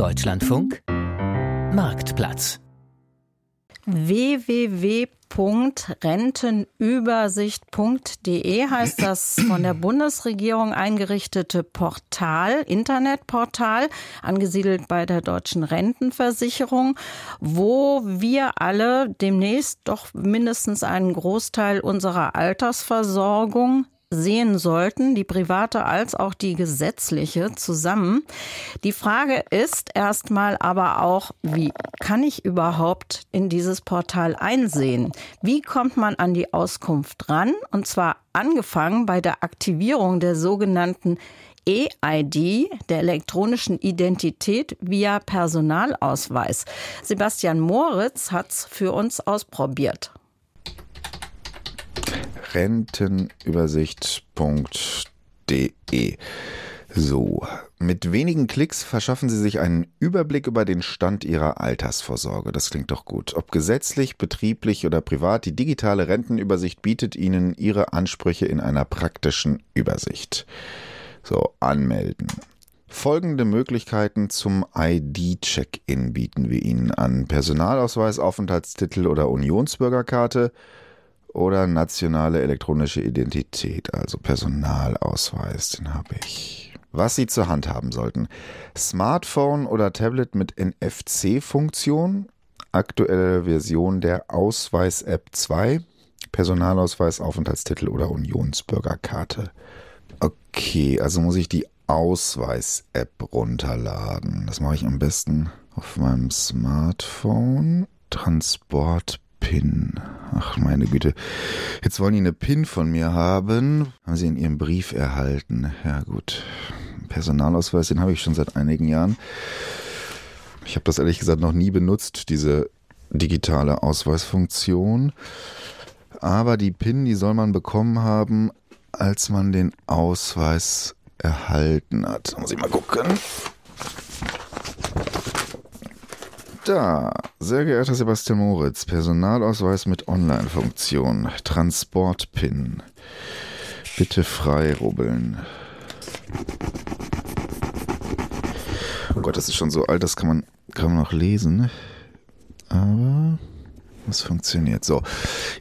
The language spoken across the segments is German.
Deutschlandfunk Marktplatz. Www.rentenübersicht.de heißt das von der Bundesregierung eingerichtete Portal, Internetportal, angesiedelt bei der deutschen Rentenversicherung, wo wir alle demnächst doch mindestens einen Großteil unserer Altersversorgung sehen sollten, die private als auch die gesetzliche zusammen. Die Frage ist erstmal aber auch, wie kann ich überhaupt in dieses Portal einsehen? Wie kommt man an die Auskunft ran? Und zwar angefangen bei der Aktivierung der sogenannten EID, der elektronischen Identität via Personalausweis. Sebastian Moritz hat's für uns ausprobiert rentenübersicht.de. So, mit wenigen Klicks verschaffen Sie sich einen Überblick über den Stand Ihrer Altersvorsorge. Das klingt doch gut. Ob gesetzlich, betrieblich oder privat, die digitale Rentenübersicht bietet Ihnen Ihre Ansprüche in einer praktischen Übersicht. So, anmelden. Folgende Möglichkeiten zum ID-Check-In bieten wir Ihnen an. Personalausweis, Aufenthaltstitel oder Unionsbürgerkarte oder nationale elektronische Identität, also Personalausweis, den habe ich. Was Sie zur Hand haben sollten. Smartphone oder Tablet mit NFC-Funktion, aktuelle Version der Ausweis-App 2, Personalausweis, Aufenthaltstitel oder Unionsbürgerkarte. Okay, also muss ich die Ausweis-App runterladen. Das mache ich am besten auf meinem Smartphone. Transport PIN. Ach, meine Güte. Jetzt wollen die eine PIN von mir haben. Haben sie in ihrem Brief erhalten. Ja, gut. Personalausweis, den habe ich schon seit einigen Jahren. Ich habe das ehrlich gesagt noch nie benutzt, diese digitale Ausweisfunktion. Aber die PIN, die soll man bekommen haben, als man den Ausweis erhalten hat. Muss ich mal gucken. Da, sehr geehrter Sebastian Moritz, Personalausweis mit Online-Funktion, Transport-PIN. Bitte frei rubbeln. Oh Gott, das ist schon so alt, das kann man kaum noch lesen. Aber es funktioniert. So,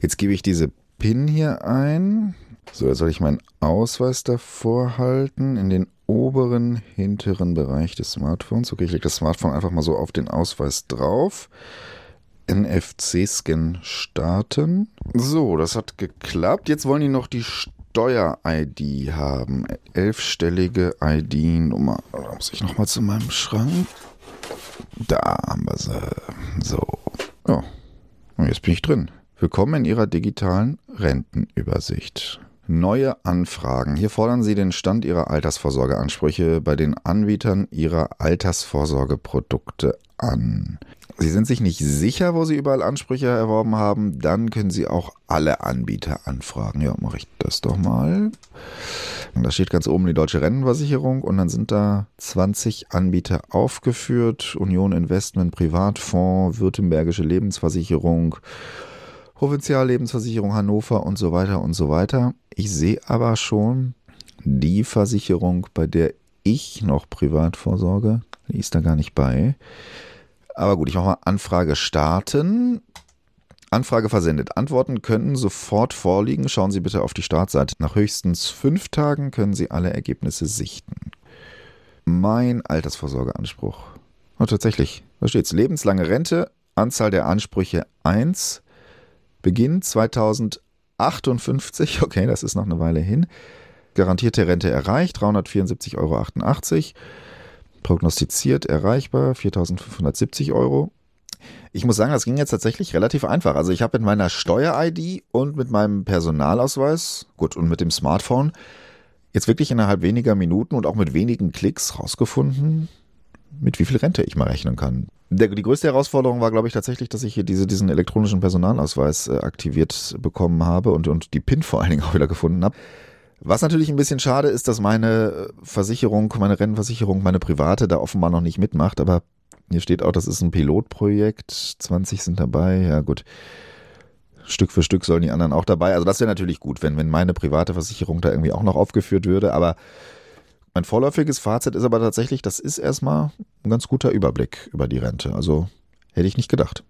jetzt gebe ich diese PIN hier ein. So, jetzt soll ich meinen Ausweis davor halten. In den oberen hinteren Bereich des Smartphones. Okay, ich lege das Smartphone einfach mal so auf den Ausweis drauf. NFC-Scan starten. So, das hat geklappt. Jetzt wollen die noch die Steuer-ID haben. Elfstellige ID-Nummer. Da muss ich nochmal zu meinem Schrank. Da haben wir sie. So. Ja. Und jetzt bin ich drin. Willkommen in Ihrer digitalen Rentenübersicht. Neue Anfragen. Hier fordern Sie den Stand Ihrer Altersvorsorgeansprüche bei den Anbietern Ihrer Altersvorsorgeprodukte an. Sie sind sich nicht sicher, wo Sie überall Ansprüche erworben haben, dann können Sie auch alle Anbieter anfragen. Ja, mache ich das doch mal. Und da steht ganz oben die Deutsche Rentenversicherung und dann sind da 20 Anbieter aufgeführt. Union Investment, Privatfonds, Württembergische Lebensversicherung, Provinziallebensversicherung Hannover und so weiter und so weiter. Ich sehe aber schon die Versicherung, bei der ich noch privat vorsorge, die ist da gar nicht bei. Aber gut, ich mache mal Anfrage starten. Anfrage versendet. Antworten können sofort vorliegen. Schauen Sie bitte auf die Startseite. Nach höchstens fünf Tagen können Sie alle Ergebnisse sichten. Mein Altersvorsorgeanspruch. Oh, tatsächlich. Da steht es. Lebenslange Rente, Anzahl der Ansprüche 1, Beginn 2058, okay, das ist noch eine Weile hin. Garantierte Rente erreicht, 374,88 Euro. Prognostiziert erreichbar, 4.570 Euro. Ich muss sagen, das ging jetzt tatsächlich relativ einfach. Also ich habe mit meiner Steuer-ID und mit meinem Personalausweis, gut, und mit dem Smartphone jetzt wirklich innerhalb weniger Minuten und auch mit wenigen Klicks rausgefunden, mit wie viel Rente ich mal rechnen kann. Der, die größte Herausforderung war, glaube ich, tatsächlich, dass ich hier diese, diesen elektronischen Personalausweis äh, aktiviert bekommen habe und, und die PIN vor allen Dingen auch wieder gefunden habe. Was natürlich ein bisschen schade ist, dass meine Versicherung, meine Rennversicherung, meine private da offenbar noch nicht mitmacht, aber hier steht auch, das ist ein Pilotprojekt, 20 sind dabei, ja gut. Stück für Stück sollen die anderen auch dabei. Also das wäre natürlich gut, wenn, wenn meine private Versicherung da irgendwie auch noch aufgeführt würde, aber Mein vorläufiges Fazit ist aber tatsächlich, das ist erstmal ein ganz guter Überblick über die Rente. Also hätte ich nicht gedacht.